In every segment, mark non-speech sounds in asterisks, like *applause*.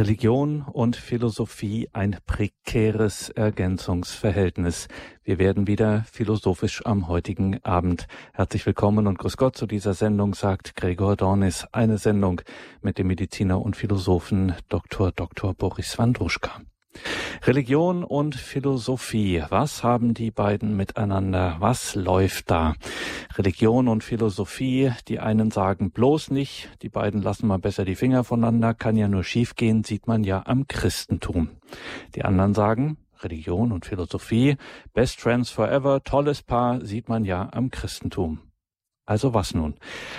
Religion und Philosophie ein prekäres Ergänzungsverhältnis. Wir werden wieder philosophisch am heutigen Abend. Herzlich willkommen und grüß Gott zu dieser Sendung, sagt Gregor Dornis. Eine Sendung mit dem Mediziner und Philosophen Dr. Dr. Boris Wandruschka. Religion und Philosophie, was haben die beiden miteinander? Was läuft da? Religion und Philosophie, die einen sagen bloß nicht, die beiden lassen mal besser die Finger voneinander, kann ja nur schiefgehen, sieht man ja am Christentum. Die anderen sagen, Religion und Philosophie, best friends forever, tolles Paar, sieht man ja am Christentum. Also was nun?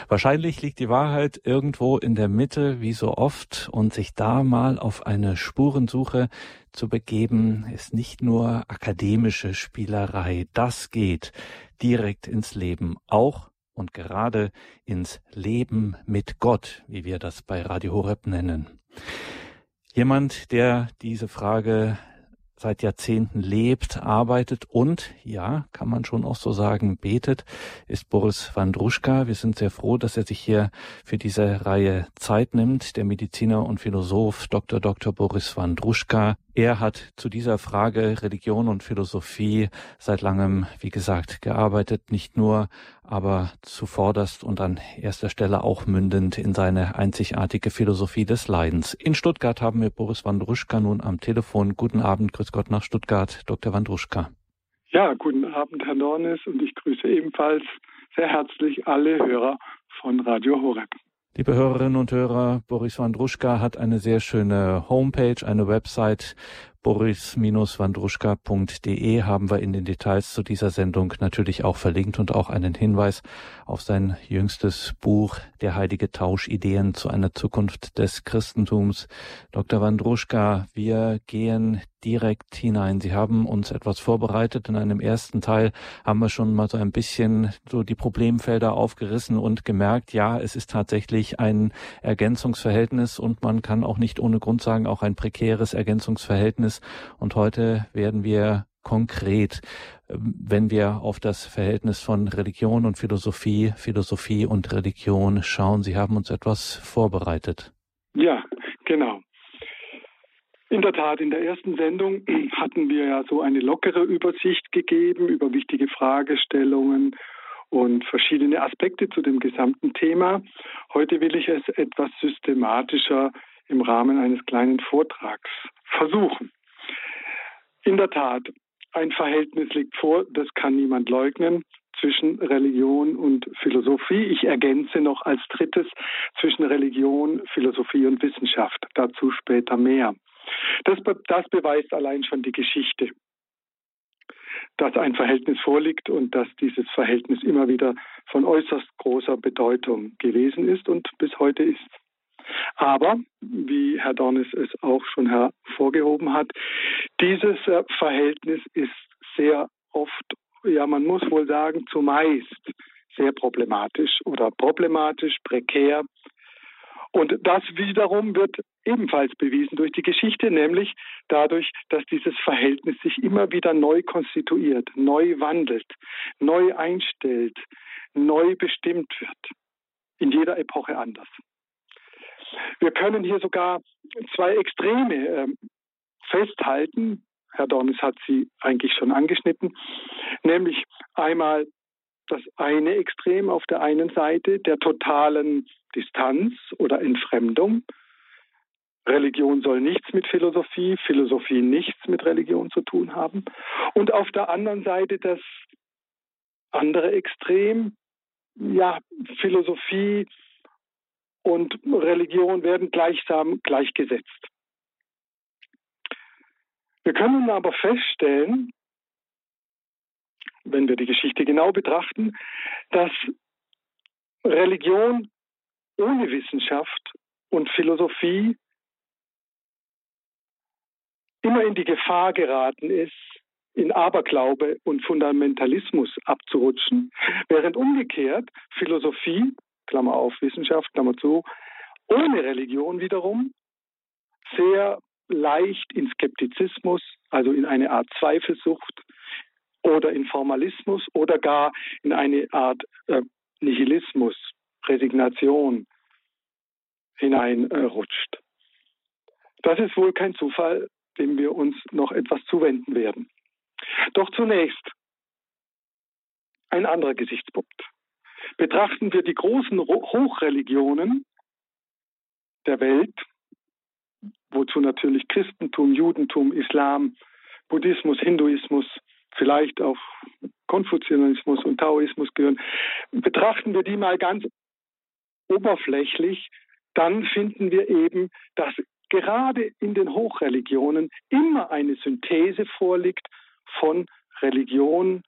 Wahrscheinlich liegt die Wahrheit irgendwo in der Mitte, wie so oft, und sich da mal auf eine Spurensuche zu begeben, ist nicht nur akademische Spielerei. Das geht direkt ins Leben, auch und gerade ins Leben mit Gott, wie wir das bei Radio Horeb nennen. Jemand, der diese Frage seit Jahrzehnten lebt, arbeitet und, ja, kann man schon auch so sagen, betet, ist Boris Wandruschka. Wir sind sehr froh, dass er sich hier für diese Reihe Zeit nimmt. Der Mediziner und Philosoph Dr. Dr. Boris Wandruschka er hat zu dieser Frage Religion und Philosophie seit langem, wie gesagt, gearbeitet, nicht nur, aber zuvorderst und an erster Stelle auch mündend in seine einzigartige Philosophie des Leidens. In Stuttgart haben wir Boris Wandruschka nun am Telefon. Guten Abend, grüß Gott nach Stuttgart, Dr. Wandruschka. Ja, guten Abend, Herr Dornes, und ich grüße ebenfalls sehr herzlich alle Hörer von Radio Horeb. Liebe Hörerinnen und Hörer, Boris Wandruschka hat eine sehr schöne Homepage, eine Website boris-wandruschka.de haben wir in den Details zu dieser Sendung natürlich auch verlinkt und auch einen Hinweis auf sein jüngstes Buch Der heilige Tausch Ideen zu einer Zukunft des Christentums. Dr. Wandruschka, wir gehen direkt hinein. Sie haben uns etwas vorbereitet. In einem ersten Teil haben wir schon mal so ein bisschen so die Problemfelder aufgerissen und gemerkt, ja, es ist tatsächlich ein Ergänzungsverhältnis und man kann auch nicht ohne Grund sagen, auch ein prekäres Ergänzungsverhältnis Verhältnis. Und heute werden wir konkret, ähm, wenn wir auf das Verhältnis von Religion und Philosophie, Philosophie und Religion schauen. Sie haben uns etwas vorbereitet. Ja, genau. In der Tat, in der ersten Sendung *clears throat* hatten wir ja so eine lockere Übersicht gegeben über wichtige Fragestellungen und verschiedene Aspekte zu dem gesamten Thema. Heute will ich es etwas systematischer im Rahmen eines kleinen Vortrags versuchen. In der Tat, ein Verhältnis liegt vor, das kann niemand leugnen, zwischen Religion und Philosophie. Ich ergänze noch als drittes zwischen Religion, Philosophie und Wissenschaft. Dazu später mehr. Das, das beweist allein schon die Geschichte, dass ein Verhältnis vorliegt und dass dieses Verhältnis immer wieder von äußerst großer Bedeutung gewesen ist und bis heute ist. Aber, wie Herr Dornis es auch schon hervorgehoben hat, dieses äh, Verhältnis ist sehr oft, ja, man muss wohl sagen, zumeist sehr problematisch oder problematisch, prekär. Und das wiederum wird ebenfalls bewiesen durch die Geschichte, nämlich dadurch, dass dieses Verhältnis sich immer wieder neu konstituiert, neu wandelt, neu einstellt, neu bestimmt wird. In jeder Epoche anders. Wir können hier sogar zwei Extreme äh, festhalten. Herr Dornis hat sie eigentlich schon angeschnitten, nämlich einmal das eine Extrem auf der einen Seite der totalen Distanz oder Entfremdung. Religion soll nichts mit Philosophie, Philosophie nichts mit Religion zu tun haben. Und auf der anderen Seite das andere Extrem, ja, Philosophie und Religion werden gleichsam gleichgesetzt. Wir können aber feststellen, wenn wir die Geschichte genau betrachten, dass Religion ohne Wissenschaft und Philosophie immer in die Gefahr geraten ist, in Aberglaube und Fundamentalismus abzurutschen, während umgekehrt Philosophie Klammer auf Wissenschaft, Klammer zu, ohne Religion wiederum sehr leicht in Skeptizismus, also in eine Art Zweifelsucht oder in Formalismus oder gar in eine Art äh, Nihilismus, Resignation hineinrutscht. Das ist wohl kein Zufall, dem wir uns noch etwas zuwenden werden. Doch zunächst ein anderer Gesichtspunkt. Betrachten wir die großen Hochreligionen der Welt, wozu natürlich Christentum, Judentum, Islam, Buddhismus, Hinduismus, vielleicht auch Konfuzianismus und Taoismus gehören, betrachten wir die mal ganz oberflächlich, dann finden wir eben, dass gerade in den Hochreligionen immer eine Synthese vorliegt von Religion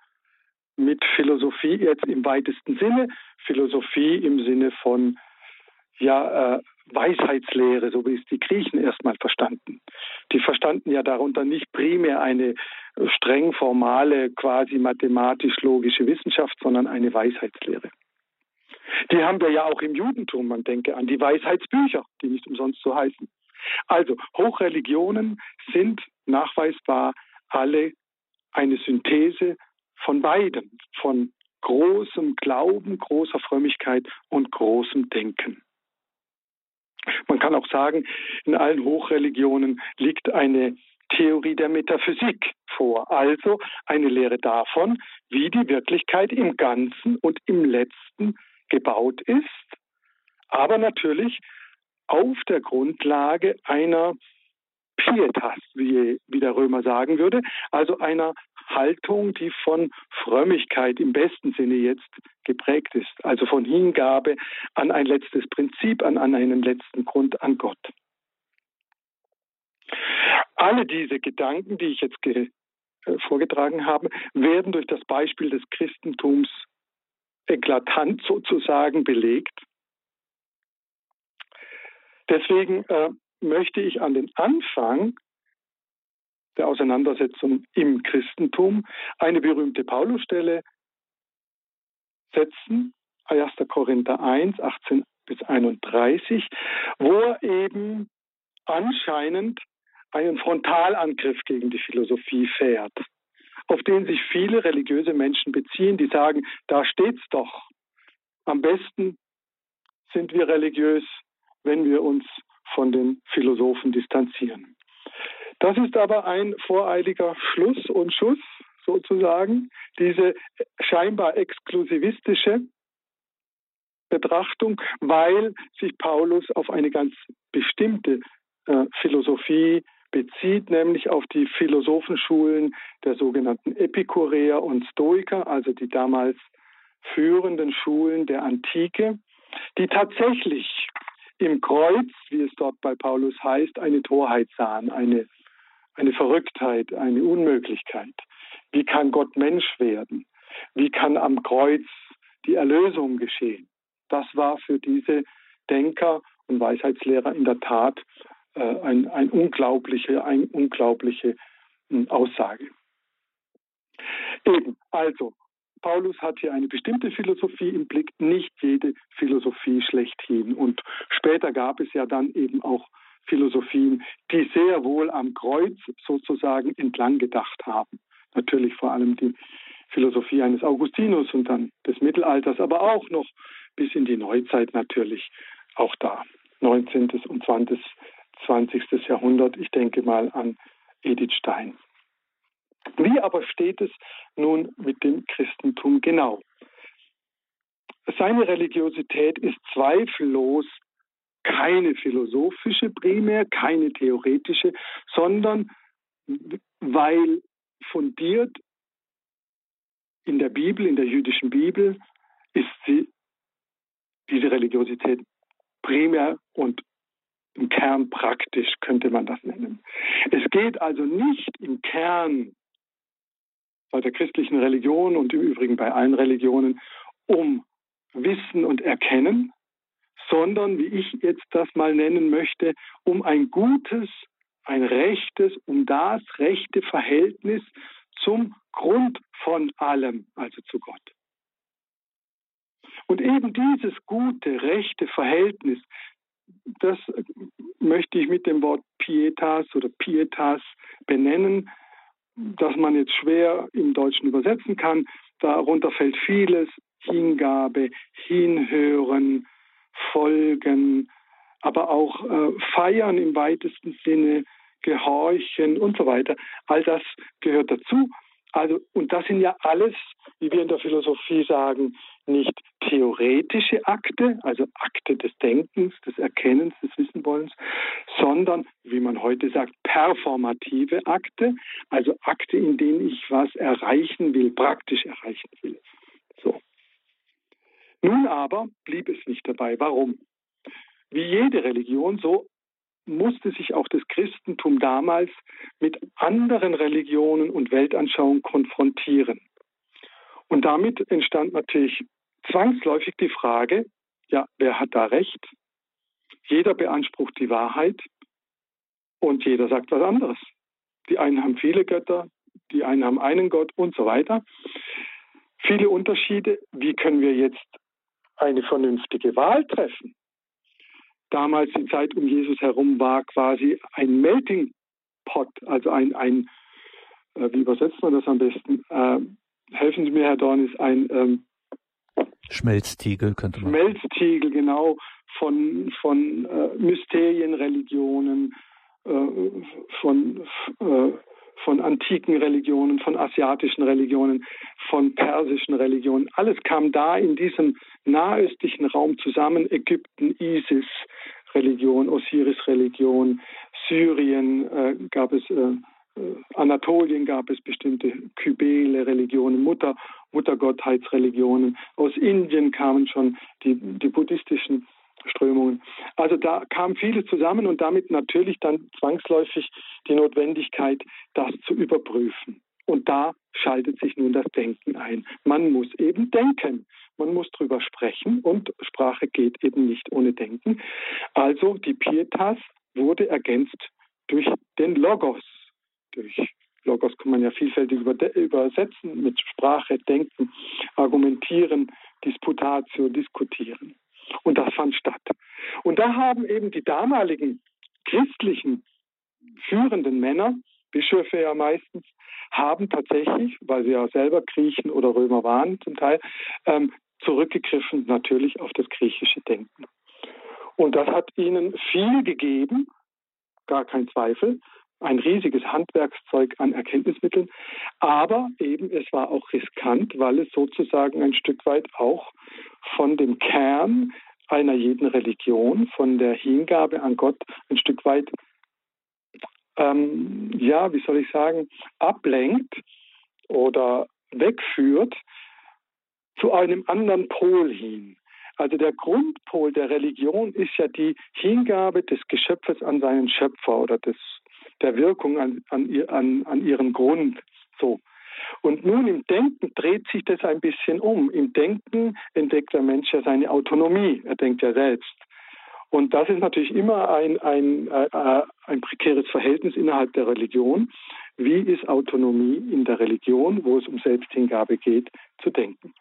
mit Philosophie jetzt im weitesten Sinne, Philosophie im Sinne von ja, äh, Weisheitslehre, so wie es die Griechen erstmal verstanden. Die verstanden ja darunter nicht primär eine streng formale, quasi mathematisch-logische Wissenschaft, sondern eine Weisheitslehre. Die haben wir ja auch im Judentum, man denke an die Weisheitsbücher, die nicht umsonst so heißen. Also Hochreligionen sind nachweisbar alle eine Synthese von beiden, von großem Glauben, großer Frömmigkeit und großem Denken. Man kann auch sagen, in allen Hochreligionen liegt eine Theorie der Metaphysik vor, also eine Lehre davon, wie die Wirklichkeit im Ganzen und im Letzten gebaut ist, aber natürlich auf der Grundlage einer Pietas, wie, wie der Römer sagen würde, also einer Haltung, die von Frömmigkeit im besten Sinne jetzt geprägt ist, also von Hingabe an ein letztes Prinzip, an, an einen letzten Grund, an Gott. Alle diese Gedanken, die ich jetzt ge, äh, vorgetragen habe, werden durch das Beispiel des Christentums eklatant sozusagen belegt. Deswegen äh, möchte ich an den Anfang der Auseinandersetzung im Christentum eine berühmte Paulusstelle setzen, 1. Korinther 1, 18 bis 31, wo er eben anscheinend einen Frontalangriff gegen die Philosophie fährt, auf den sich viele religiöse Menschen beziehen, die sagen, da steht's doch. Am besten sind wir religiös, wenn wir uns von den Philosophen distanzieren. Das ist aber ein voreiliger Schluss und Schuss sozusagen, diese scheinbar exklusivistische Betrachtung, weil sich Paulus auf eine ganz bestimmte äh, Philosophie bezieht, nämlich auf die Philosophenschulen der sogenannten Epikureer und Stoiker, also die damals führenden Schulen der Antike, die tatsächlich im Kreuz, wie es dort bei Paulus heißt, eine Torheit sahen, eine, eine Verrücktheit, eine Unmöglichkeit. Wie kann Gott Mensch werden? Wie kann am Kreuz die Erlösung geschehen? Das war für diese Denker und Weisheitslehrer in der Tat äh, ein, ein unglaubliche, eine unglaubliche äh, Aussage. Eben, also, Paulus hat hier eine bestimmte Philosophie im Blick, nicht jede Philosophie schlechthin. Und später gab es ja dann eben auch Philosophien, die sehr wohl am Kreuz sozusagen entlang gedacht haben. Natürlich vor allem die Philosophie eines Augustinus und dann des Mittelalters, aber auch noch bis in die Neuzeit natürlich auch da. 19. und 20. 20. Jahrhundert. Ich denke mal an Edith Stein. Wie aber steht es nun mit dem Christentum genau? Seine Religiosität ist zweifellos keine philosophische primär, keine theoretische, sondern weil fundiert in der Bibel, in der jüdischen Bibel, ist sie, diese Religiosität primär und im Kern praktisch, könnte man das nennen. Es geht also nicht im Kern bei der christlichen Religion und im Übrigen bei allen Religionen um Wissen und Erkennen, sondern, wie ich jetzt das mal nennen möchte, um ein gutes, ein rechtes, um das rechte Verhältnis zum Grund von allem, also zu Gott. Und eben dieses gute, rechte Verhältnis, das möchte ich mit dem Wort Pietas oder Pietas benennen, das man jetzt schwer im Deutschen übersetzen kann. Darunter fällt vieles, Hingabe, Hinhören, Folgen, aber auch äh, feiern im weitesten Sinne, gehorchen und so weiter. All das gehört dazu. Also, und das sind ja alles, wie wir in der Philosophie sagen, nicht theoretische Akte, also Akte des Denkens, des Erkennens, des Wissenwollens, sondern, wie man heute sagt, performative Akte, also Akte, in denen ich was erreichen will, praktisch erreichen will. Nun aber blieb es nicht dabei. Warum? Wie jede Religion, so musste sich auch das Christentum damals mit anderen Religionen und Weltanschauungen konfrontieren. Und damit entstand natürlich zwangsläufig die Frage, ja, wer hat da recht? Jeder beansprucht die Wahrheit und jeder sagt was anderes. Die einen haben viele Götter, die einen haben einen Gott und so weiter. Viele Unterschiede. Wie können wir jetzt eine vernünftige Wahl treffen? damals die Zeit um Jesus herum war quasi ein Melting Pot, also ein, ein äh, wie übersetzt man das am besten? Äh, helfen Sie mir, Herr Dornis, ein ähm, Schmelztiegel könnte man. Schmelztiegel, genau, von, von äh, Mysterien, Religionen, äh, von äh, von antiken Religionen, von asiatischen Religionen, von persischen Religionen. Alles kam da in diesem nahöstlichen Raum zusammen. Ägypten, Isis, Religion, Osiris-Religion, Syrien äh, gab es, äh, äh Anatolien gab es bestimmte Kybele Religionen, Mutter, Muttergottheitsreligionen. Aus Indien kamen schon die, die buddhistischen Strömungen. Also da kam vieles zusammen und damit natürlich dann zwangsläufig die Notwendigkeit, das zu überprüfen. Und da schaltet sich nun das Denken ein. Man muss eben denken. Man muss drüber sprechen und Sprache geht eben nicht ohne Denken. Also die Pietas wurde ergänzt durch den Logos. Durch Logos kann man ja vielfältig übersetzen mit Sprache, Denken, Argumentieren, Disputatio, Diskutieren. Und das fand statt. Und da haben eben die damaligen christlichen führenden Männer, Bischöfe ja meistens, haben tatsächlich, weil sie ja selber Griechen oder Römer waren zum Teil, ähm, zurückgegriffen natürlich auf das griechische Denken. Und das hat ihnen viel gegeben, gar kein Zweifel, ein riesiges Handwerkszeug an Erkenntnismitteln, aber eben es war auch riskant, weil es sozusagen ein Stück weit auch von dem Kern einer jeden Religion, von der Hingabe an Gott ein Stück weit, ähm, ja, wie soll ich sagen, ablenkt oder wegführt zu einem anderen Pol hin. Also der Grundpol der Religion ist ja die Hingabe des Geschöpfes an seinen Schöpfer oder des der Wirkung an, an, an, an ihren Grund. So. Und nun im Denken dreht sich das ein bisschen um. Im Denken entdeckt der Mensch ja seine Autonomie. Er denkt ja selbst. Und das ist natürlich immer ein, ein, äh, ein prekäres Verhältnis innerhalb der Religion. Wie ist Autonomie in der Religion, wo es um Selbsthingabe geht, zu denken?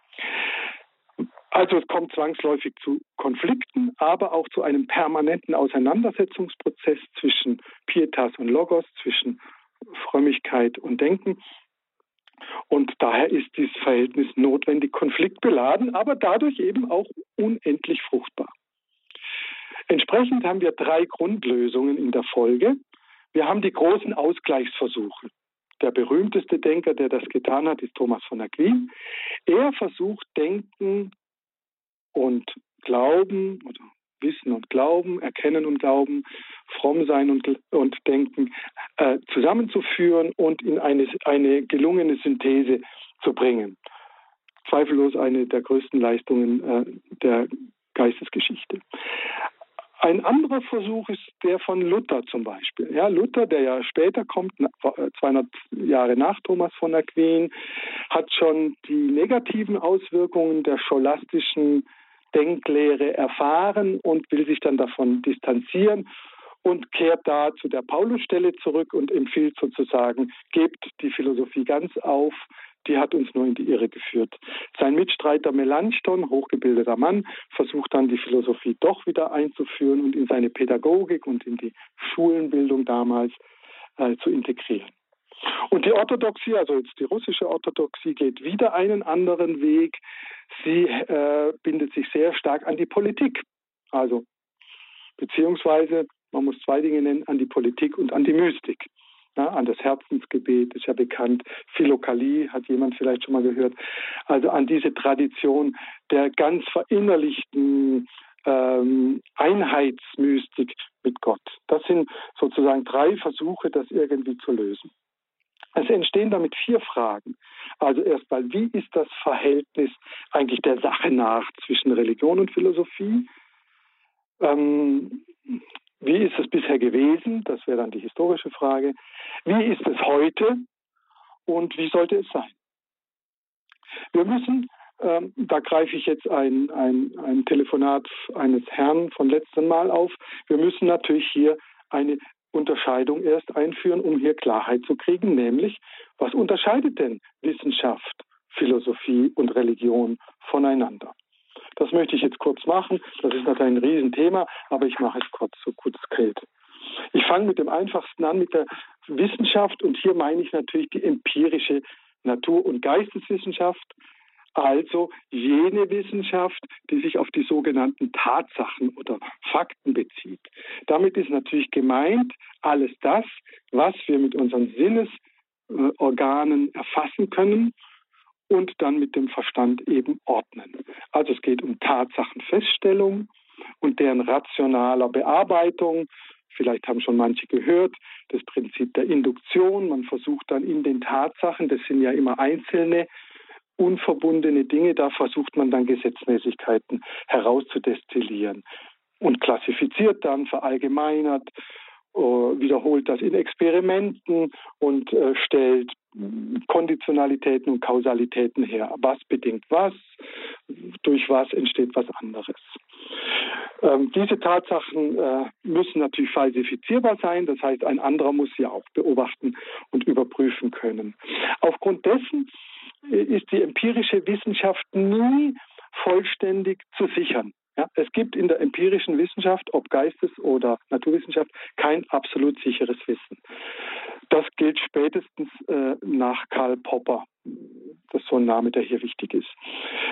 Also es kommt zwangsläufig zu Konflikten, aber auch zu einem permanenten Auseinandersetzungsprozess zwischen Pietas und Logos, zwischen Frömmigkeit und Denken. Und daher ist dieses Verhältnis notwendig konfliktbeladen, aber dadurch eben auch unendlich fruchtbar. Entsprechend haben wir drei Grundlösungen in der Folge. Wir haben die großen Ausgleichsversuche. Der berühmteste Denker, der das getan hat, ist Thomas von Aquin. Er versucht, Denken und Glauben oder Wissen und Glauben, Erkennen und Glauben, fromm sein und, und Denken äh, zusammenzuführen und in eine, eine gelungene Synthese zu bringen. Zweifellos eine der größten Leistungen äh, der Geistesgeschichte. Ein anderer Versuch ist der von Luther zum Beispiel. Ja, Luther, der ja später kommt, 200 äh, Jahre nach Thomas von Aquin, hat schon die negativen Auswirkungen der scholastischen Denklehre erfahren und will sich dann davon distanzieren und kehrt da zu der Paulusstelle zurück und empfiehlt sozusagen, gebt die Philosophie ganz auf, die hat uns nur in die Irre geführt. Sein Mitstreiter Melanchthon, hochgebildeter Mann, versucht dann die Philosophie doch wieder einzuführen und in seine Pädagogik und in die Schulenbildung damals äh, zu integrieren. Und die Orthodoxie, also jetzt die russische Orthodoxie, geht wieder einen anderen Weg. Sie äh, bindet sich sehr stark an die Politik. Also beziehungsweise man muss zwei Dinge nennen, an die Politik und an die Mystik. Ja, an das Herzensgebet ist ja bekannt. Philokalie hat jemand vielleicht schon mal gehört. Also an diese Tradition der ganz verinnerlichten ähm, Einheitsmystik mit Gott. Das sind sozusagen drei Versuche, das irgendwie zu lösen. Es entstehen damit vier Fragen. Also erstmal, wie ist das Verhältnis eigentlich der Sache nach zwischen Religion und Philosophie? Ähm, wie ist es bisher gewesen? Das wäre dann die historische Frage. Wie ist es heute? Und wie sollte es sein? Wir müssen, ähm, da greife ich jetzt ein, ein, ein Telefonat eines Herrn von letztem Mal auf, wir müssen natürlich hier eine Unterscheidung erst einführen, um hier Klarheit zu kriegen, nämlich was unterscheidet denn Wissenschaft, Philosophie und Religion voneinander? Das möchte ich jetzt kurz machen. Das ist natürlich ein Riesenthema, aber ich mache es kurz, so kurz geht. Ich fange mit dem einfachsten an, mit der Wissenschaft und hier meine ich natürlich die empirische Natur- und Geisteswissenschaft, also jene Wissenschaft, die sich auf die sogenannten Tatsachen oder Fakten bezieht. Damit ist natürlich gemeint alles das, was wir mit unseren Sinnesorganen erfassen können und dann mit dem Verstand eben ordnen. Also es geht um Tatsachenfeststellung und deren rationaler Bearbeitung. Vielleicht haben schon manche gehört, das Prinzip der Induktion. Man versucht dann in den Tatsachen, das sind ja immer einzelne unverbundene Dinge, da versucht man dann Gesetzmäßigkeiten herauszudestillieren und klassifiziert dann, verallgemeinert, äh, wiederholt das in Experimenten und äh, stellt Konditionalitäten und Kausalitäten her. Was bedingt was? Durch was entsteht was anderes? Ähm, diese Tatsachen äh, müssen natürlich falsifizierbar sein. Das heißt, ein anderer muss sie auch beobachten und überprüfen können. Aufgrund dessen ist die empirische Wissenschaft nie vollständig zu sichern. Ja, es gibt in der empirischen Wissenschaft, ob Geistes- oder Naturwissenschaft, kein absolut sicheres Wissen. Das gilt spätestens äh, nach Karl Popper. Das ist so ein Name, der hier wichtig ist.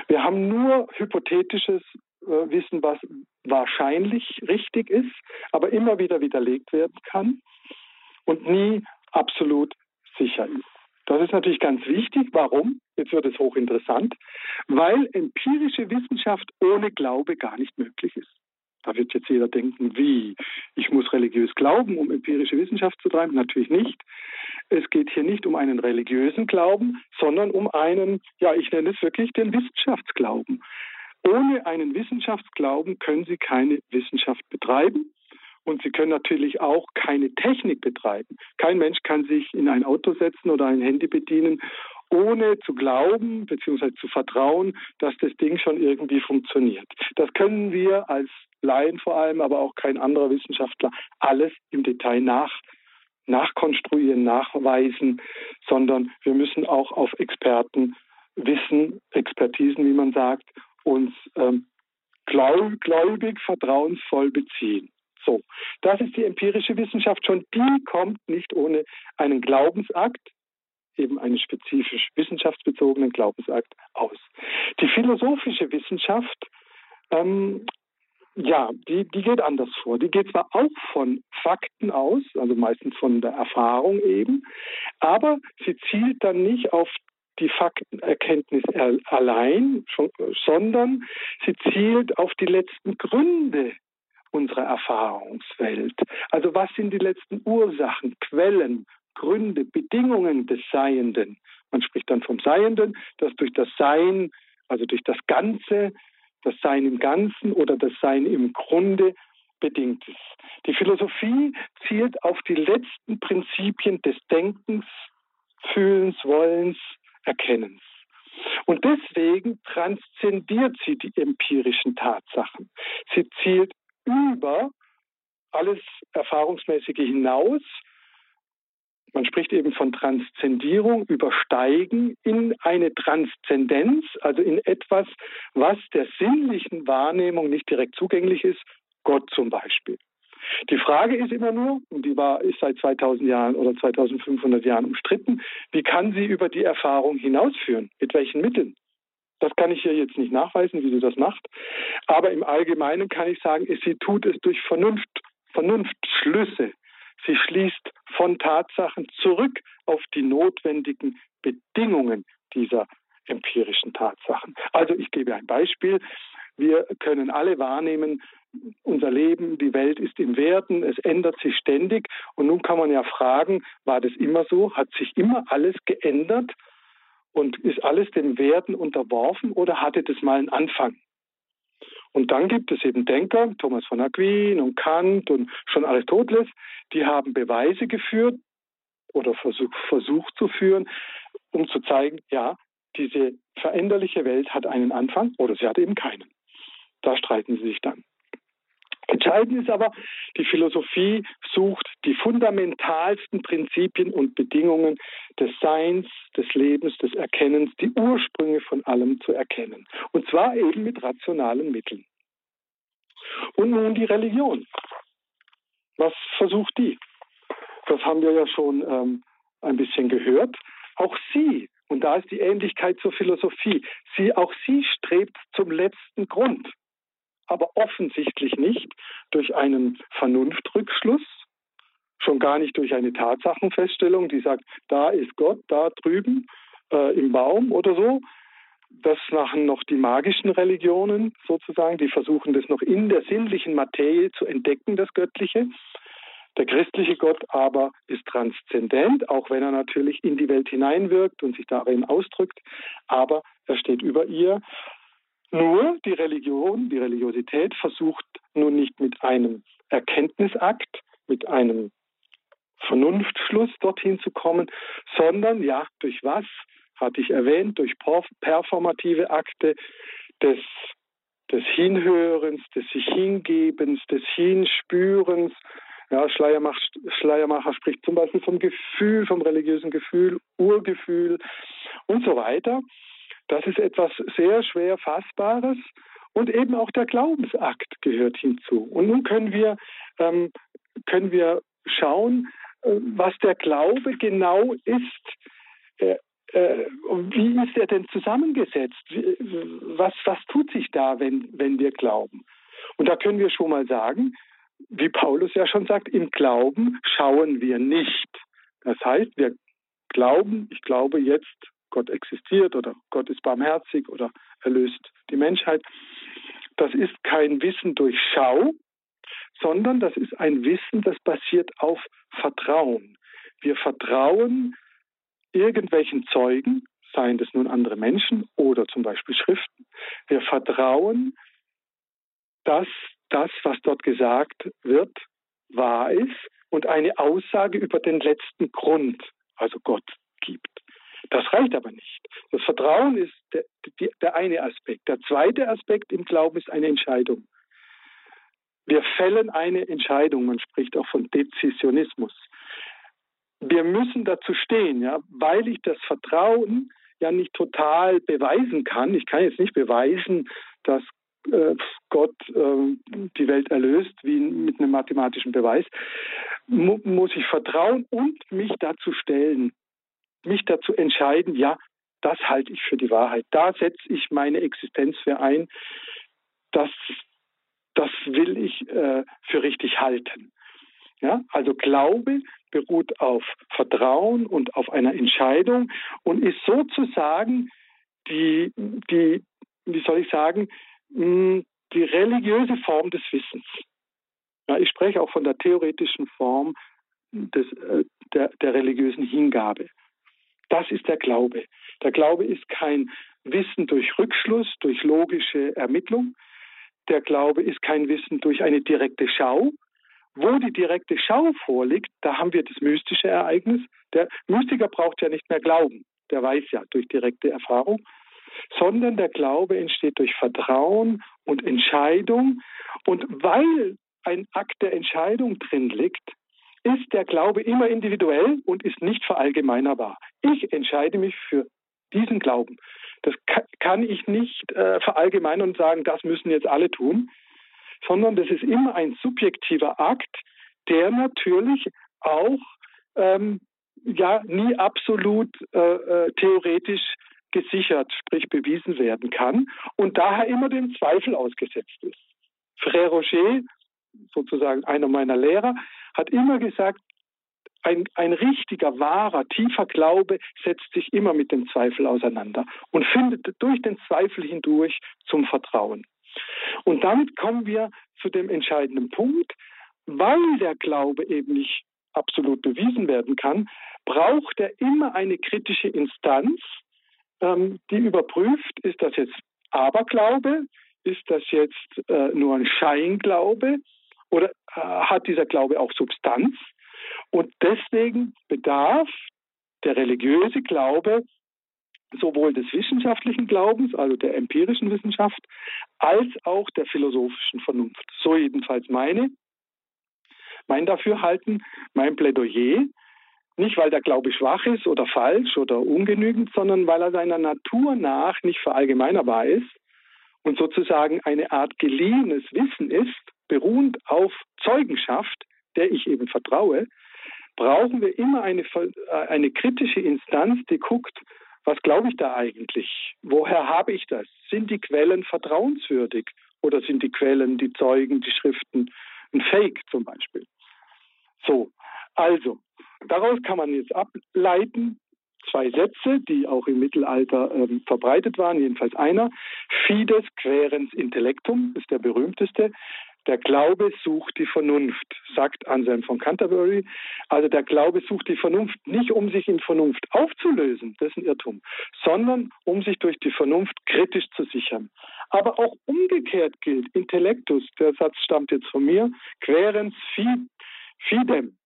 Wir haben nur hypothetisches äh, Wissen, was wahrscheinlich richtig ist, aber immer wieder widerlegt werden kann und nie absolut sicher ist. Das ist natürlich ganz wichtig. Warum? Jetzt wird es hochinteressant. Weil empirische Wissenschaft ohne Glaube gar nicht möglich ist. Da wird jetzt jeder denken, wie? Ich muss religiös glauben, um empirische Wissenschaft zu treiben? Natürlich nicht. Es geht hier nicht um einen religiösen Glauben, sondern um einen, ja, ich nenne es wirklich den Wissenschaftsglauben. Ohne einen Wissenschaftsglauben können Sie keine Wissenschaft betreiben. Und sie können natürlich auch keine Technik betreiben. Kein Mensch kann sich in ein Auto setzen oder ein Handy bedienen, ohne zu glauben bzw. zu vertrauen, dass das Ding schon irgendwie funktioniert. Das können wir als Laien vor allem, aber auch kein anderer Wissenschaftler alles im Detail nach, nachkonstruieren, nachweisen, sondern wir müssen auch auf Experten Wissen, Expertisen, wie man sagt, uns ähm, gläubig, vertrauensvoll beziehen. So, das ist die empirische Wissenschaft. Schon die kommt nicht ohne einen Glaubensakt, eben einen spezifisch wissenschaftsbezogenen Glaubensakt aus. Die philosophische Wissenschaft, ähm, ja, die, die geht anders vor. Die geht zwar auch von Fakten aus, also meistens von der Erfahrung eben, aber sie zielt dann nicht auf die Faktenerkenntnis allein, sondern sie zielt auf die letzten Gründe unserer Erfahrungswelt. Also was sind die letzten Ursachen, Quellen, Gründe, Bedingungen des Seienden? Man spricht dann vom Seienden, das durch das Sein, also durch das Ganze, das Sein im Ganzen oder das Sein im Grunde bedingt ist. Die Philosophie zielt auf die letzten Prinzipien des Denkens, Fühlens, Wollens, Erkennens. Und deswegen transzendiert sie die empirischen Tatsachen. Sie zielt über alles Erfahrungsmäßige hinaus. Man spricht eben von Transzendierung, übersteigen in eine Transzendenz, also in etwas, was der sinnlichen Wahrnehmung nicht direkt zugänglich ist, Gott zum Beispiel. Die Frage ist immer nur, und die war, ist seit 2000 Jahren oder 2500 Jahren umstritten, wie kann sie über die Erfahrung hinausführen? Mit welchen Mitteln? Das kann ich hier jetzt nicht nachweisen, wie sie das macht. Aber im Allgemeinen kann ich sagen, sie tut es durch Vernunft, Vernunftschlüsse. Sie schließt von Tatsachen zurück auf die notwendigen Bedingungen dieser empirischen Tatsachen. Also ich gebe ein Beispiel. Wir können alle wahrnehmen, unser Leben, die Welt ist im Werden, es ändert sich ständig. Und nun kann man ja fragen, war das immer so? Hat sich immer alles geändert? Und ist alles dem Werden unterworfen oder hatte das mal einen Anfang? Und dann gibt es eben Denker, Thomas von Aquin und Kant und schon Aristoteles, die haben Beweise geführt oder versucht, versucht zu führen, um zu zeigen, ja, diese veränderliche Welt hat einen Anfang oder sie hat eben keinen. Da streiten sie sich dann. Entscheidend ist aber, die Philosophie sucht die fundamentalsten Prinzipien und Bedingungen des Seins, des Lebens, des Erkennens, die Ursprünge von allem zu erkennen. Und zwar eben mit rationalen Mitteln. Und nun die Religion. Was versucht die? Das haben wir ja schon ähm, ein bisschen gehört. Auch sie, und da ist die Ähnlichkeit zur Philosophie, sie, auch sie strebt zum letzten Grund aber offensichtlich nicht durch einen Vernunftrückschluss, schon gar nicht durch eine Tatsachenfeststellung, die sagt, da ist Gott, da drüben äh, im Baum oder so. Das machen noch die magischen Religionen sozusagen, die versuchen das noch in der sinnlichen Materie zu entdecken, das Göttliche. Der christliche Gott aber ist transzendent, auch wenn er natürlich in die Welt hineinwirkt und sich darin ausdrückt, aber er steht über ihr. Nur die Religion, die Religiosität versucht nun nicht mit einem Erkenntnisakt, mit einem Vernunftschluss dorthin zu kommen, sondern ja, durch was, hatte ich erwähnt, durch performative Akte des, des Hinhörens, des sich Hingebens, des Hinspürens. Ja, Schleiermacher, Schleiermacher spricht zum Beispiel vom Gefühl, vom religiösen Gefühl, Urgefühl und so weiter. Das ist etwas sehr schwer Fassbares und eben auch der Glaubensakt gehört hinzu. Und nun können wir, ähm, können wir schauen, äh, was der Glaube genau ist. Äh, äh, wie ist er denn zusammengesetzt? Was, was tut sich da, wenn, wenn wir glauben? Und da können wir schon mal sagen, wie Paulus ja schon sagt, im Glauben schauen wir nicht. Das heißt, wir glauben, ich glaube jetzt Gott existiert oder Gott ist barmherzig oder erlöst die Menschheit. Das ist kein Wissen durch Schau, sondern das ist ein Wissen, das basiert auf Vertrauen. Wir vertrauen irgendwelchen Zeugen, seien das nun andere Menschen oder zum Beispiel Schriften. Wir vertrauen, dass das, was dort gesagt wird, wahr ist und eine Aussage über den letzten Grund, also Gott, gibt. Das reicht aber nicht. Das Vertrauen ist der, der eine Aspekt. Der zweite Aspekt im Glauben ist eine Entscheidung. Wir fällen eine Entscheidung. Man spricht auch von Dezisionismus. Wir müssen dazu stehen, ja, weil ich das Vertrauen ja nicht total beweisen kann. Ich kann jetzt nicht beweisen, dass äh, Gott äh, die Welt erlöst, wie mit einem mathematischen Beweis, mu muss ich vertrauen und mich dazu stellen mich dazu entscheiden, ja, das halte ich für die Wahrheit. Da setze ich meine Existenz für ein. Das, das will ich äh, für richtig halten. Ja, also Glaube beruht auf Vertrauen und auf einer Entscheidung und ist sozusagen die, die wie soll ich sagen, hm, die religiöse Form des Wissens. Ja, ich spreche auch von der theoretischen Form des, äh, der, der religiösen Hingabe. Das ist der Glaube. Der Glaube ist kein Wissen durch Rückschluss, durch logische Ermittlung. Der Glaube ist kein Wissen durch eine direkte Schau. Wo die direkte Schau vorliegt, da haben wir das mystische Ereignis. Der Mystiker braucht ja nicht mehr Glauben. Der weiß ja durch direkte Erfahrung. Sondern der Glaube entsteht durch Vertrauen und Entscheidung. Und weil ein Akt der Entscheidung drin liegt, ist der Glaube immer individuell und ist nicht verallgemeinerbar. Ich entscheide mich für diesen Glauben. Das kann ich nicht äh, verallgemeinern und sagen, das müssen jetzt alle tun, sondern das ist immer ein subjektiver Akt, der natürlich auch ähm, ja nie absolut äh, äh, theoretisch gesichert, sprich bewiesen werden kann und daher immer dem Zweifel ausgesetzt ist. Frère Roger, sozusagen einer meiner Lehrer, hat immer gesagt, ein, ein richtiger, wahrer, tiefer Glaube setzt sich immer mit dem Zweifel auseinander und findet durch den Zweifel hindurch zum Vertrauen. Und damit kommen wir zu dem entscheidenden Punkt, weil der Glaube eben nicht absolut bewiesen werden kann, braucht er immer eine kritische Instanz, ähm, die überprüft, ist das jetzt Aberglaube, ist das jetzt äh, nur ein Scheinglaube oder äh, hat dieser Glaube auch Substanz? Und deswegen bedarf der religiöse Glaube sowohl des wissenschaftlichen Glaubens, also der empirischen Wissenschaft, als auch der philosophischen Vernunft. So jedenfalls meine, mein Dafürhalten, mein Plädoyer. Nicht, weil der Glaube schwach ist oder falsch oder ungenügend, sondern weil er seiner Natur nach nicht verallgemeinerbar ist und sozusagen eine Art geliehenes Wissen ist, beruhend auf Zeugenschaft, der ich eben vertraue, brauchen wir immer eine, äh, eine kritische Instanz, die guckt, was glaube ich da eigentlich? Woher habe ich das? Sind die Quellen vertrauenswürdig oder sind die Quellen, die Zeugen, die Schriften ein Fake zum Beispiel? So, also, daraus kann man jetzt ableiten, zwei Sätze, die auch im Mittelalter ähm, verbreitet waren, jedenfalls einer. Fides querens intellectum ist der berühmteste. Der Glaube sucht die Vernunft, sagt Anselm von Canterbury. Also der Glaube sucht die Vernunft nicht, um sich in Vernunft aufzulösen, das ist ein Irrtum, sondern um sich durch die Vernunft kritisch zu sichern. Aber auch umgekehrt gilt, Intellectus, der Satz stammt jetzt von mir, querens fidem.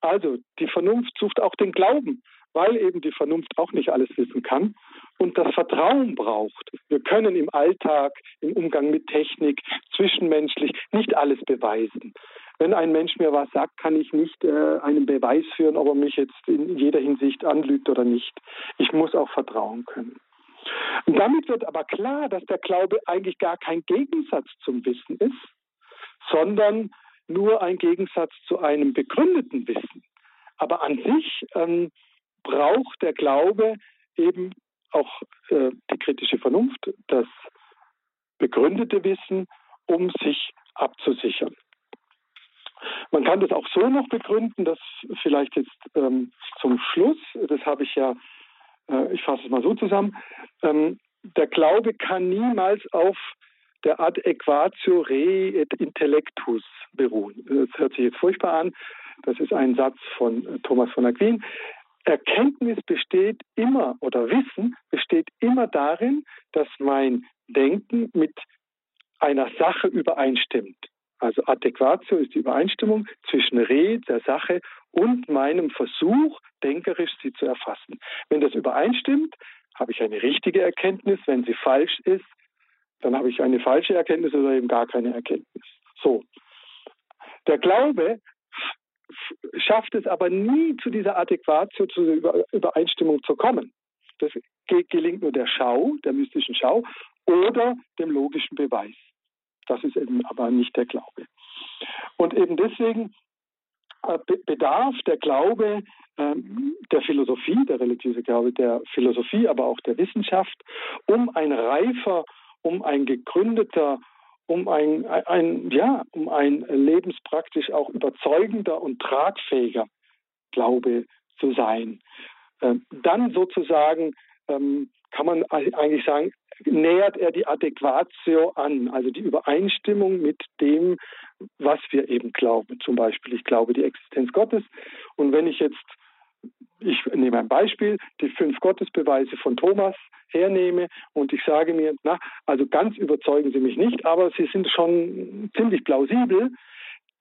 Also die Vernunft sucht auch den Glauben, weil eben die Vernunft auch nicht alles wissen kann und das Vertrauen braucht. Wir können im Alltag, im Umgang mit Technik, zwischenmenschlich nicht alles beweisen. Wenn ein Mensch mir was sagt, kann ich nicht äh, einen Beweis führen, ob er mich jetzt in jeder Hinsicht anlügt oder nicht. Ich muss auch vertrauen können. Und damit wird aber klar, dass der Glaube eigentlich gar kein Gegensatz zum Wissen ist, sondern nur ein Gegensatz zu einem begründeten Wissen. Aber an sich ähm, braucht der Glaube eben auch äh, die kritische Vernunft, das begründete Wissen, um sich abzusichern. Man kann das auch so noch begründen, dass vielleicht jetzt ähm, zum Schluss, das habe ich ja, äh, ich fasse es mal so zusammen, ähm, der Glaube kann niemals auf der Adequatio re et intellectus beruhen. Das hört sich jetzt furchtbar an. Das ist ein Satz von äh, Thomas von Aquin. Erkenntnis besteht immer oder Wissen besteht immer darin, dass mein Denken mit einer Sache übereinstimmt. Also Adäquatio ist die Übereinstimmung zwischen Re, der Sache und meinem Versuch, denkerisch sie zu erfassen. Wenn das übereinstimmt, habe ich eine richtige Erkenntnis. Wenn sie falsch ist, dann habe ich eine falsche Erkenntnis oder eben gar keine Erkenntnis. So. Der Glaube schafft es aber nie zu dieser Adäquatio, zu dieser Übereinstimmung zu kommen. Das gelingt nur der Schau, der mystischen Schau oder dem logischen Beweis. Das ist eben aber nicht der Glaube. Und eben deswegen äh, bedarf der Glaube ähm, der Philosophie, der religiöse Glaube der Philosophie, aber auch der Wissenschaft, um ein reifer, um ein gegründeter um ein, ein, ja, um ein lebenspraktisch auch überzeugender und tragfähiger Glaube zu sein. Ähm, dann sozusagen ähm, kann man eigentlich sagen, nähert er die Adäquatio an, also die Übereinstimmung mit dem, was wir eben glauben. Zum Beispiel, ich glaube die Existenz Gottes. Und wenn ich jetzt ich nehme ein Beispiel, die fünf Gottesbeweise von Thomas hernehme und ich sage mir, na, also ganz überzeugen sie mich nicht, aber sie sind schon ziemlich plausibel,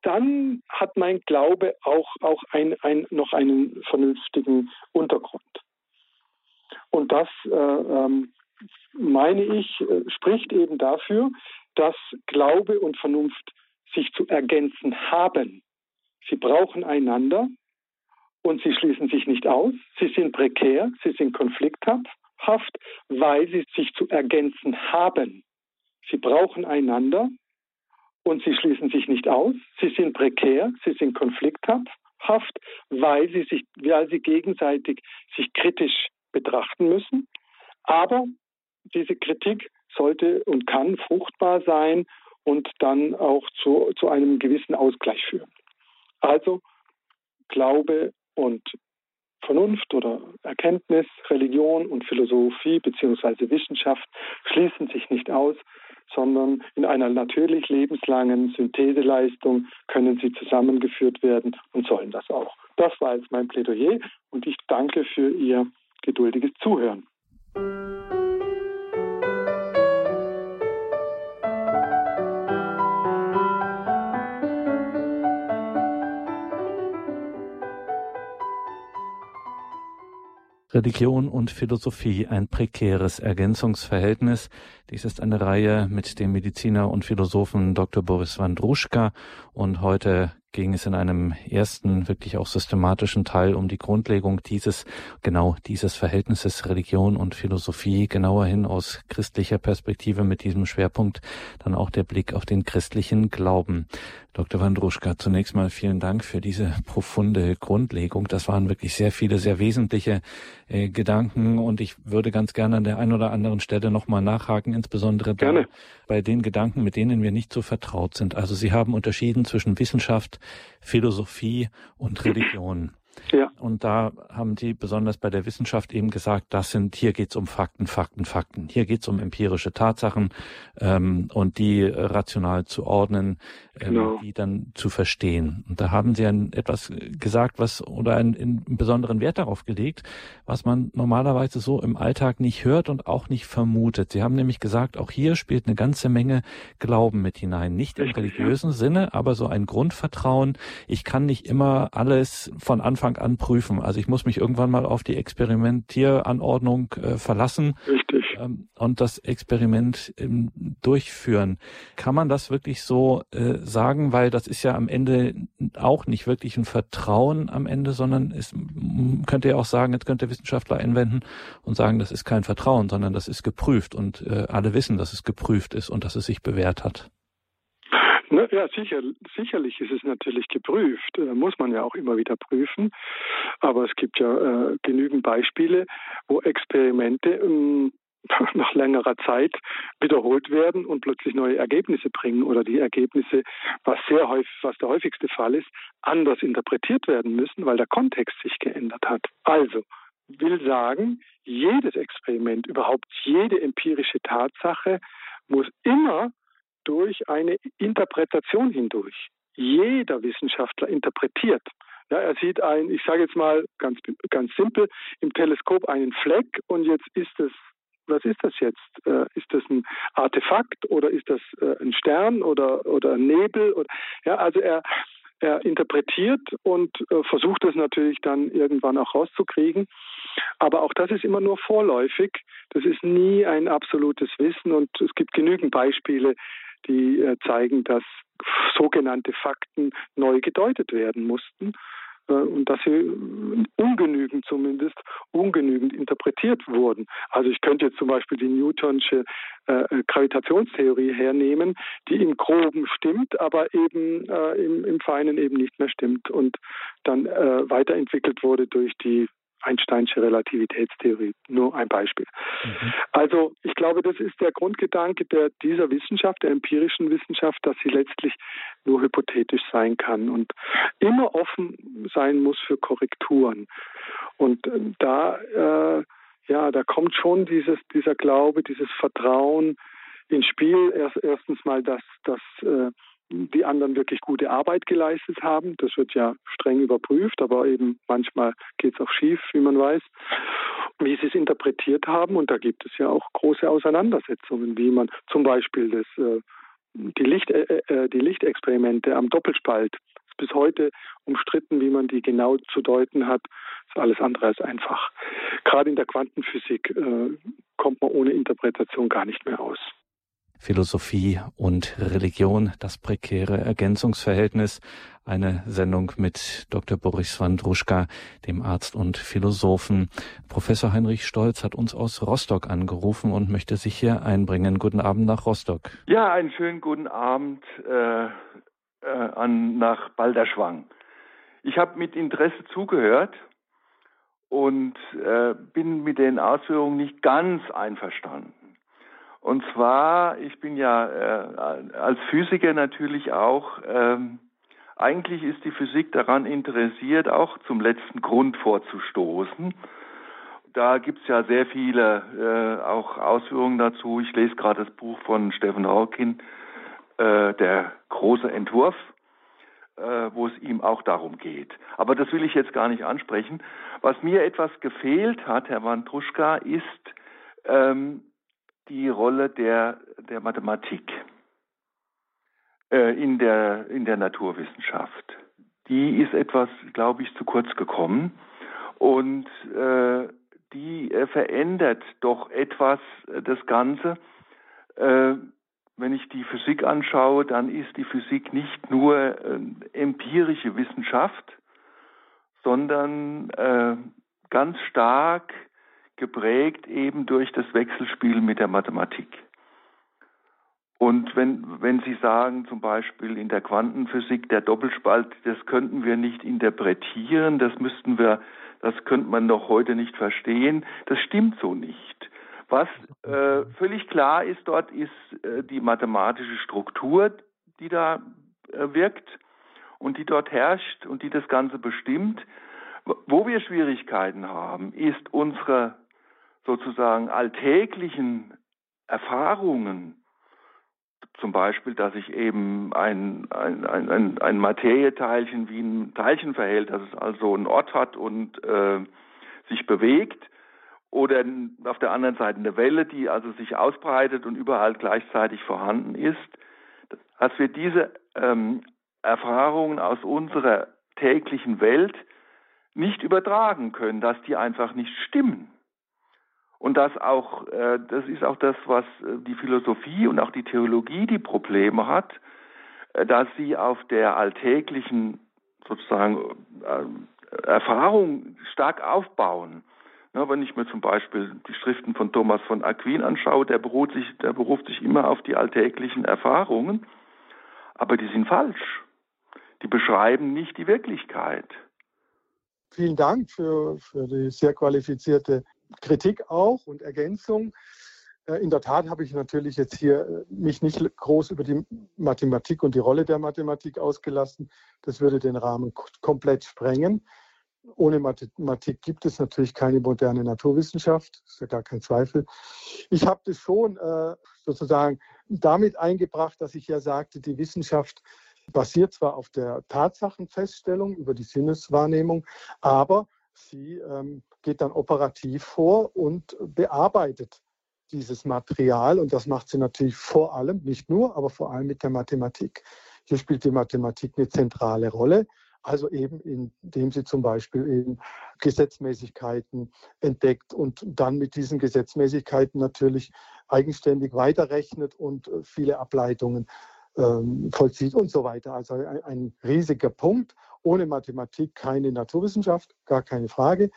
dann hat mein Glaube auch, auch ein, ein, noch einen vernünftigen Untergrund. Und das, äh, ähm, meine ich, äh, spricht eben dafür, dass Glaube und Vernunft sich zu ergänzen haben. Sie brauchen einander und sie schließen sich nicht aus. Sie sind prekär, sie sind konflikthaft, weil sie sich zu ergänzen haben. Sie brauchen einander und sie schließen sich nicht aus. Sie sind prekär, sie sind konflikthaft, weil sie sich, weil sie gegenseitig sich kritisch betrachten müssen. Aber diese Kritik sollte und kann fruchtbar sein und dann auch zu, zu einem gewissen Ausgleich führen. Also Glaube und Vernunft oder Erkenntnis, Religion und Philosophie bzw. Wissenschaft schließen sich nicht aus, sondern in einer natürlich lebenslangen Syntheseleistung können sie zusammengeführt werden und sollen das auch. Das war jetzt mein Plädoyer und ich danke für Ihr geduldiges Zuhören. Religion und Philosophie ein prekäres Ergänzungsverhältnis. Dies ist eine Reihe mit dem Mediziner und Philosophen Dr. Boris Wandruschka und heute ging es in einem ersten, wirklich auch systematischen Teil um die Grundlegung dieses, genau dieses Verhältnisses Religion und Philosophie, genauer hin aus christlicher Perspektive mit diesem Schwerpunkt, dann auch der Blick auf den christlichen Glauben. Dr. Wandruschka, zunächst mal vielen Dank für diese profunde Grundlegung. Das waren wirklich sehr viele, sehr wesentliche äh, Gedanken und ich würde ganz gerne an der einen oder anderen Stelle nochmal nachhaken, insbesondere gerne. Bei den Gedanken, mit denen wir nicht so vertraut sind. Also Sie haben unterschieden zwischen Wissenschaft, Philosophie und Religion. Ja. Und da haben die besonders bei der Wissenschaft eben gesagt, das sind, hier geht's um Fakten, Fakten, Fakten. Hier geht's um empirische Tatsachen ähm, und die rational zu ordnen, ähm, genau. die dann zu verstehen. Und da haben sie ein, etwas gesagt, was oder einen, einen besonderen Wert darauf gelegt, was man normalerweise so im Alltag nicht hört und auch nicht vermutet. Sie haben nämlich gesagt, auch hier spielt eine ganze Menge Glauben mit hinein. Nicht im religiösen Sinne, aber so ein Grundvertrauen. Ich kann nicht immer alles von Anfang an prüfen. Also ich muss mich irgendwann mal auf die Experimentieranordnung äh, verlassen. Richtig. Ähm, und das Experiment ähm, durchführen. Kann man das wirklich so äh, sagen? Weil das ist ja am Ende auch nicht wirklich ein Vertrauen am Ende, sondern es könnte ja auch sagen, jetzt könnte der Wissenschaftler einwenden und sagen, das ist kein Vertrauen, sondern das ist geprüft und äh, alle wissen, dass es geprüft ist und dass es sich bewährt hat. Na, ja, sicher, sicherlich ist es natürlich geprüft, äh, muss man ja auch immer wieder prüfen. Aber es gibt ja äh, genügend Beispiele, wo Experimente ähm, *laughs* nach längerer Zeit wiederholt werden und plötzlich neue Ergebnisse bringen oder die Ergebnisse, was sehr häufig, was der häufigste Fall ist, anders interpretiert werden müssen, weil der Kontext sich geändert hat. Also will sagen, jedes Experiment, überhaupt jede empirische Tatsache muss immer durch eine Interpretation hindurch. Jeder Wissenschaftler interpretiert. Ja, er sieht ein, ich sage jetzt mal ganz, ganz simpel, im Teleskop einen Fleck und jetzt ist es, was ist das jetzt? Äh, ist das ein Artefakt oder ist das äh, ein Stern oder, oder ein Nebel? Oder, ja, also er, er interpretiert und äh, versucht es natürlich dann irgendwann auch rauszukriegen. Aber auch das ist immer nur vorläufig. Das ist nie ein absolutes Wissen und es gibt genügend Beispiele, die äh, zeigen, dass sogenannte Fakten neu gedeutet werden mussten äh, und dass sie äh, ungenügend zumindest, ungenügend interpretiert wurden. Also ich könnte jetzt zum Beispiel die Newtonsche äh, Gravitationstheorie hernehmen, die im Groben stimmt, aber eben äh, im, im Feinen eben nicht mehr stimmt und dann äh, weiterentwickelt wurde durch die Einsteinsche Relativitätstheorie. Nur ein Beispiel. Mhm. Also ich glaube, das ist der Grundgedanke der, dieser Wissenschaft, der empirischen Wissenschaft, dass sie letztlich nur hypothetisch sein kann und immer offen sein muss für Korrekturen. Und äh, da, äh, ja, da kommt schon dieses, dieser Glaube, dieses Vertrauen ins Spiel. Erst, erstens mal, dass, dass äh, die anderen wirklich gute Arbeit geleistet haben. Das wird ja streng überprüft, aber eben manchmal geht es auch schief, wie man weiß, wie sie es interpretiert haben. Und da gibt es ja auch große Auseinandersetzungen, wie man zum Beispiel das, äh, die, Licht, äh, äh, die Lichtexperimente am Doppelspalt ist bis heute umstritten, wie man die genau zu deuten hat. Das ist alles andere als einfach. Gerade in der Quantenphysik kommt man ohne Interpretation gar nicht mehr aus. Philosophie und Religion, das prekäre Ergänzungsverhältnis. Eine Sendung mit Dr. Boris Wandruschka, dem Arzt und Philosophen. Professor Heinrich Stolz hat uns aus Rostock angerufen und möchte sich hier einbringen. Guten Abend nach Rostock. Ja, einen schönen guten Abend äh, äh, an, nach Balderschwang. Ich habe mit Interesse zugehört und äh, bin mit den Ausführungen nicht ganz einverstanden. Und zwar, ich bin ja äh, als Physiker natürlich auch, ähm, eigentlich ist die Physik daran interessiert, auch zum letzten Grund vorzustoßen. Da gibt's ja sehr viele äh, auch Ausführungen dazu. Ich lese gerade das Buch von Stephen Hawking, äh, der große Entwurf äh, wo es ihm auch darum geht. Aber das will ich jetzt gar nicht ansprechen. Was mir etwas gefehlt hat, Herr Wandruschka, ist ähm, die Rolle der, der Mathematik äh, in, der, in der Naturwissenschaft. Die ist etwas, glaube ich, zu kurz gekommen und äh, die äh, verändert doch etwas äh, das Ganze. Äh, wenn ich die Physik anschaue, dann ist die Physik nicht nur äh, empirische Wissenschaft, sondern äh, ganz stark geprägt eben durch das Wechselspiel mit der Mathematik. Und wenn, wenn Sie sagen, zum Beispiel in der Quantenphysik, der Doppelspalt, das könnten wir nicht interpretieren, das müssten wir, das könnte man noch heute nicht verstehen, das stimmt so nicht. Was äh, völlig klar ist dort, ist äh, die mathematische Struktur, die da äh, wirkt und die dort herrscht und die das Ganze bestimmt. Wo wir Schwierigkeiten haben, ist unsere sozusagen alltäglichen Erfahrungen, zum Beispiel, dass sich eben ein, ein, ein, ein Materieteilchen wie ein Teilchen verhält, dass es also einen Ort hat und äh, sich bewegt oder auf der anderen Seite eine Welle, die also sich ausbreitet und überall gleichzeitig vorhanden ist, dass wir diese ähm, Erfahrungen aus unserer täglichen Welt nicht übertragen können, dass die einfach nicht stimmen. Und das auch, äh, das ist auch das, was äh, die Philosophie und auch die Theologie die Probleme hat, äh, dass sie auf der alltäglichen sozusagen Erfahrung stark aufbauen ja, wenn ich mir zum Beispiel die Schriften von Thomas von Aquin anschaue, der beruft, sich, der beruft sich immer auf die alltäglichen Erfahrungen, aber die sind falsch. Die beschreiben nicht die Wirklichkeit. Vielen Dank für, für die sehr qualifizierte Kritik auch und Ergänzung. Äh, in der Tat habe ich natürlich jetzt hier äh, mich nicht groß über die Mathematik und die Rolle der Mathematik ausgelassen. Das würde den Rahmen komplett sprengen ohne Mathematik gibt es natürlich keine moderne Naturwissenschaft, ist ja gar kein Zweifel. Ich habe das schon äh, sozusagen damit eingebracht, dass ich ja sagte, die Wissenschaft basiert zwar auf der Tatsachenfeststellung über die Sinneswahrnehmung, aber sie ähm, geht dann operativ vor und bearbeitet dieses Material und das macht sie natürlich vor allem, nicht nur, aber vor allem mit der Mathematik. Hier spielt die Mathematik eine zentrale Rolle. Also eben indem sie zum Beispiel eben Gesetzmäßigkeiten entdeckt und dann mit diesen Gesetzmäßigkeiten natürlich eigenständig weiterrechnet und äh, viele Ableitungen ähm, vollzieht und so weiter. Also ein, ein, riesiger Punkt. Ohne Mathematik keine Naturwissenschaft, gar keine Frage.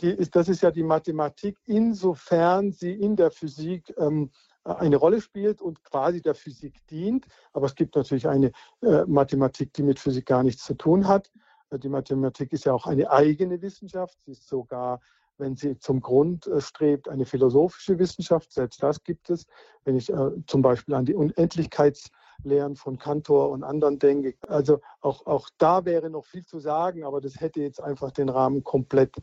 Ist, das ist ja die Mathematik, insofern sie in der Physik ähm, eine Rolle spielt und quasi der Physik dient. Aber es gibt natürlich eine äh, Mathematik, die mit Physik gar nichts zu tun hat. Äh, die Mathematik ist ja auch eine eigene Wissenschaft. Sie ist sogar, wenn sie zum Grund äh, strebt, eine philosophische Wissenschaft. Selbst das gibt es. Wenn ich äh, zum Beispiel an die Unendlichkeitslehren von Cantor und anderen denke. Also auch, auch da wäre noch viel zu sagen, aber das hätte jetzt einfach den Rahmen komplett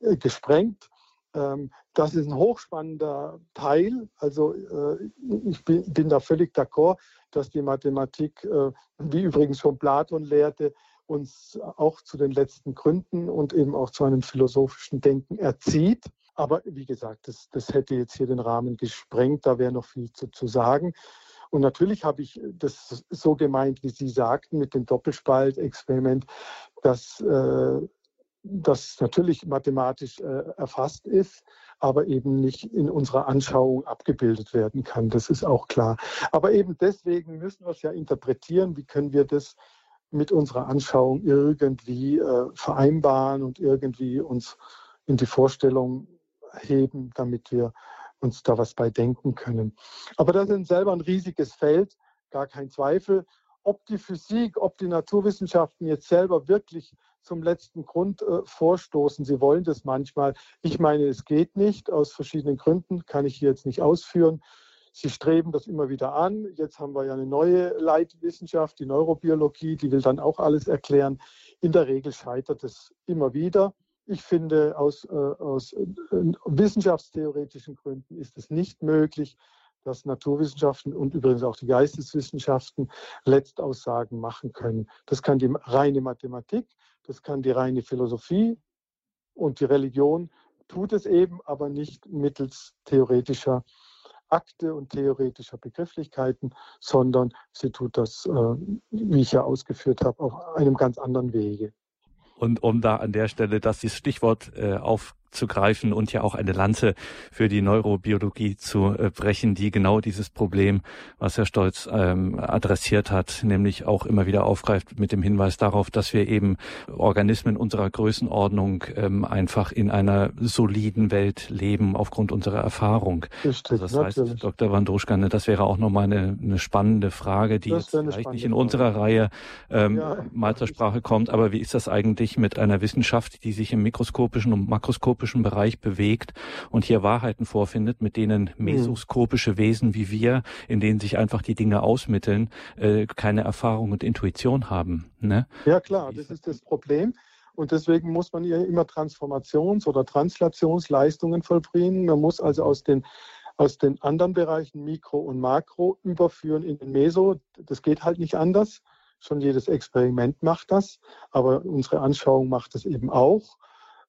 äh, gesprengt. Ähm, das ist ein hochspannender Teil. Also äh, ich bin, da völlig d'accord, dass die Mathematik, äh, wie übrigens schon Platon lehrte, uns auch zu den letzten Gründen und eben auch zu einem philosophischen Denken erzieht. Aber wie gesagt, das, das hätte jetzt hier den Rahmen gesprengt, da wäre noch viel zu, zu sagen. Und natürlich habe ich das so gemeint, wie Sie sagten, mit dem Doppelspaltexperiment, dass äh, das natürlich mathematisch äh, erfasst ist, aber eben nicht in unserer Anschauung abgebildet werden kann. Das ist auch klar. Aber eben deswegen müssen wir es ja interpretieren. Wie können wir das mit unserer Anschauung irgendwie äh, vereinbaren und irgendwie uns in die Vorstellung heben, damit wir uns da was bei denken können. Aber das ist selber ein riesiges Feld, gar kein Zweifel. Ob die Physik, ob die Naturwissenschaften jetzt selber wirklich zum letzten Grund äh, vorstoßen. Sie wollen das manchmal. Ich meine, es geht nicht aus verschiedenen Gründen, kann ich hier jetzt nicht ausführen. Sie streben das immer wieder an. Jetzt haben wir ja eine neue Leitwissenschaft, die Neurobiologie, die will dann auch alles erklären. In der Regel scheitert es immer wieder. Ich finde, aus, äh, aus äh, wissenschaftstheoretischen Gründen ist es nicht möglich, dass Naturwissenschaften und übrigens auch die Geisteswissenschaften Letztaussagen machen können. Das kann die reine Mathematik, das kann die reine Philosophie und die Religion tut es eben, aber nicht mittels theoretischer Akte und theoretischer Begrifflichkeiten, sondern sie tut das, äh, wie ich ja ausgeführt habe, auf einem ganz anderen Wege. Und um da an der Stelle das Stichwort äh, auf aufzugreifen und ja auch eine Lanze für die Neurobiologie zu äh, brechen, die genau dieses Problem, was Herr Stolz ähm, adressiert hat, nämlich auch immer wieder aufgreift mit dem Hinweis darauf, dass wir eben Organismen unserer Größenordnung ähm, einfach in einer soliden Welt leben aufgrund unserer Erfahrung. Richtig, also das natürlich. heißt, Dr. Wandruschka, ne, das wäre auch nochmal eine, eine spannende Frage, die jetzt vielleicht nicht in unserer Frage. Reihe ähm, ja. mal zur Sprache kommt, aber wie ist das eigentlich mit einer Wissenschaft, die sich im mikroskopischen und makroskopischen mikroskopischen Bereich bewegt und hier Wahrheiten vorfindet, mit denen hm. mesoskopische Wesen wie wir, in denen sich einfach die Dinge ausmitteln, äh, keine Erfahrung und Intuition haben. Ne? Ja klar, das ist das Problem. Und deswegen muss man ja immer Transformations- oder Translationsleistungen vollbringen. Man muss also aus den, aus den anderen Bereichen Mikro und Makro überführen in den Meso. Das geht halt nicht anders. Schon jedes Experiment macht das, aber unsere Anschauung macht es eben auch.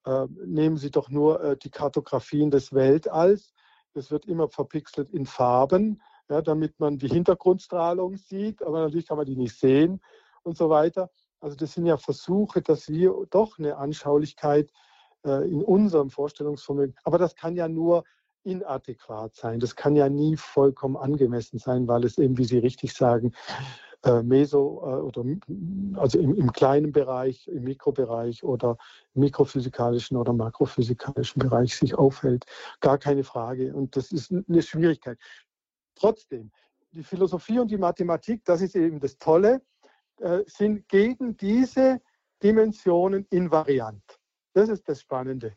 Äh, nehmen Sie doch nur äh, die Kartografien des Weltalls. Das wird immer verpixelt in Farben, ja, damit man die Hintergrundstrahlung sieht, aber natürlich kann man die nicht sehen und so weiter. Also das sind ja Versuche, dass wir doch eine Anschaulichkeit äh, in unserem Vorstellungsvermögen, aber das kann ja nur inadäquat sein. Das kann ja nie vollkommen angemessen sein, weil es eben, wie Sie richtig sagen, äh, Meso äh, oder also im, im, kleinen Bereich, im Mikrobereich oder mikrophysikalischen oder makrophysikalischen Bereich sich aufhält. Gar keine Frage. Und das ist eine Schwierigkeit. Trotzdem, die Philosophie und die Mathematik, das ist eben das Tolle, äh, sind gegen diese Dimensionen invariant. Das ist das Spannende.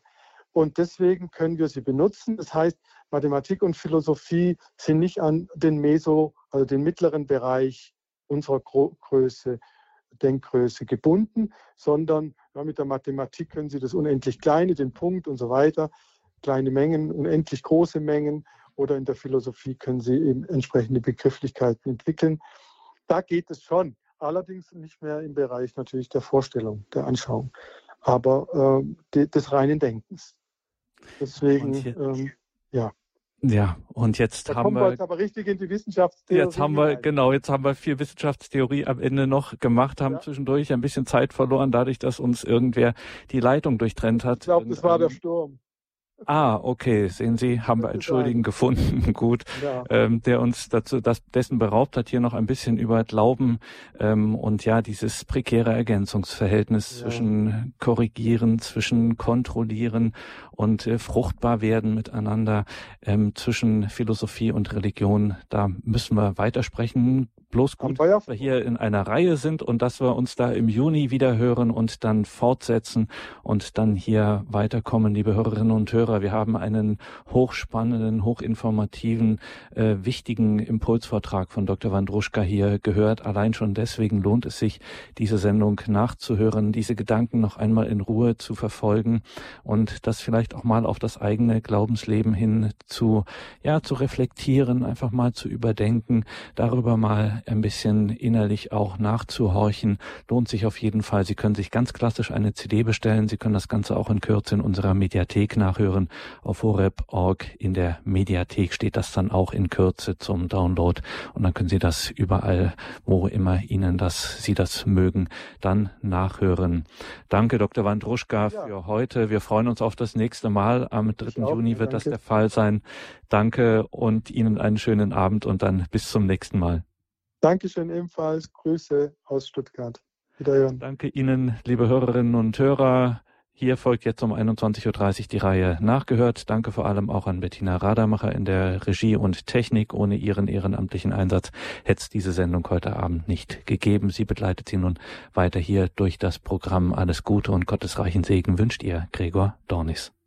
Und deswegen können wir sie benutzen. Das heißt, Mathematik und Philosophie sind nicht an den Meso, also den mittleren Bereich unserer Größe, Denkgröße gebunden, sondern ja, mit der Mathematik können Sie das unendlich Kleine, den Punkt und so weiter, kleine Mengen, unendlich große Mengen oder in der Philosophie können Sie eben entsprechende Begrifflichkeiten entwickeln. Da geht es schon, allerdings nicht mehr im Bereich natürlich der Vorstellung, der Anschauung, aber äh, des reinen Denkens. Deswegen, ähm, ja. Ja, und jetzt da haben wir, wir jetzt aber richtig in die Wissenschaftstheorie. Jetzt haben wir rein. genau, jetzt haben wir viel Wissenschaftstheorie am Ende noch gemacht, haben ja. zwischendurch ein bisschen Zeit verloren, dadurch, dass uns irgendwer die Leitung durchtrennt hat. Ich glaube, das war der Sturm. Ah, okay, sehen Sie, haben wir einen Schuldigen gefunden, *laughs* gut, ja. ähm, der uns dazu das, dessen beraubt hat, hier noch ein bisschen über Glauben ähm, und ja, dieses prekäre Ergänzungsverhältnis ja. zwischen korrigieren, zwischen kontrollieren und äh, fruchtbar werden miteinander, ähm, zwischen Philosophie und Religion. Da müssen wir weitersprechen. Bloß gut, dass wir hier in einer Reihe sind und dass wir uns da im Juni wieder hören und dann fortsetzen und dann hier weiterkommen, liebe Hörerinnen und Hörer. Wir haben einen hochspannenden, hochinformativen, äh, wichtigen Impulsvortrag von Dr. Wandruschka hier gehört. Allein schon deswegen lohnt es sich, diese Sendung nachzuhören, diese Gedanken noch einmal in Ruhe zu verfolgen und das vielleicht auch mal auf das eigene Glaubensleben hin zu, ja, zu reflektieren, einfach mal zu überdenken, darüber mal ein bisschen innerlich auch nachzuhorchen, lohnt sich auf jeden Fall. Sie können sich ganz klassisch eine CD bestellen. Sie können das Ganze auch in Kürze in unserer Mediathek nachhören. Auf horeb.org in der Mediathek steht das dann auch in Kürze zum Download. Und dann können Sie das überall, wo immer Ihnen das, Sie das mögen, dann nachhören. Danke, Dr. Wandruschka, ja. für heute. Wir freuen uns auf das nächste Mal. Am 3. Juni wird Danke. das der Fall sein. Danke und Ihnen einen schönen Abend und dann bis zum nächsten Mal. Dankeschön ebenfalls. Grüße aus Stuttgart. Wiederhören. Danke Ihnen, liebe Hörerinnen und Hörer. Hier folgt jetzt um 21.30 Uhr die Reihe Nachgehört. Danke vor allem auch an Bettina Radermacher in der Regie und Technik. Ohne ihren ehrenamtlichen Einsatz hätte es diese Sendung heute Abend nicht gegeben. Sie begleitet Sie nun weiter hier durch das Programm. Alles Gute und gottesreichen Segen wünscht ihr Gregor Dornis.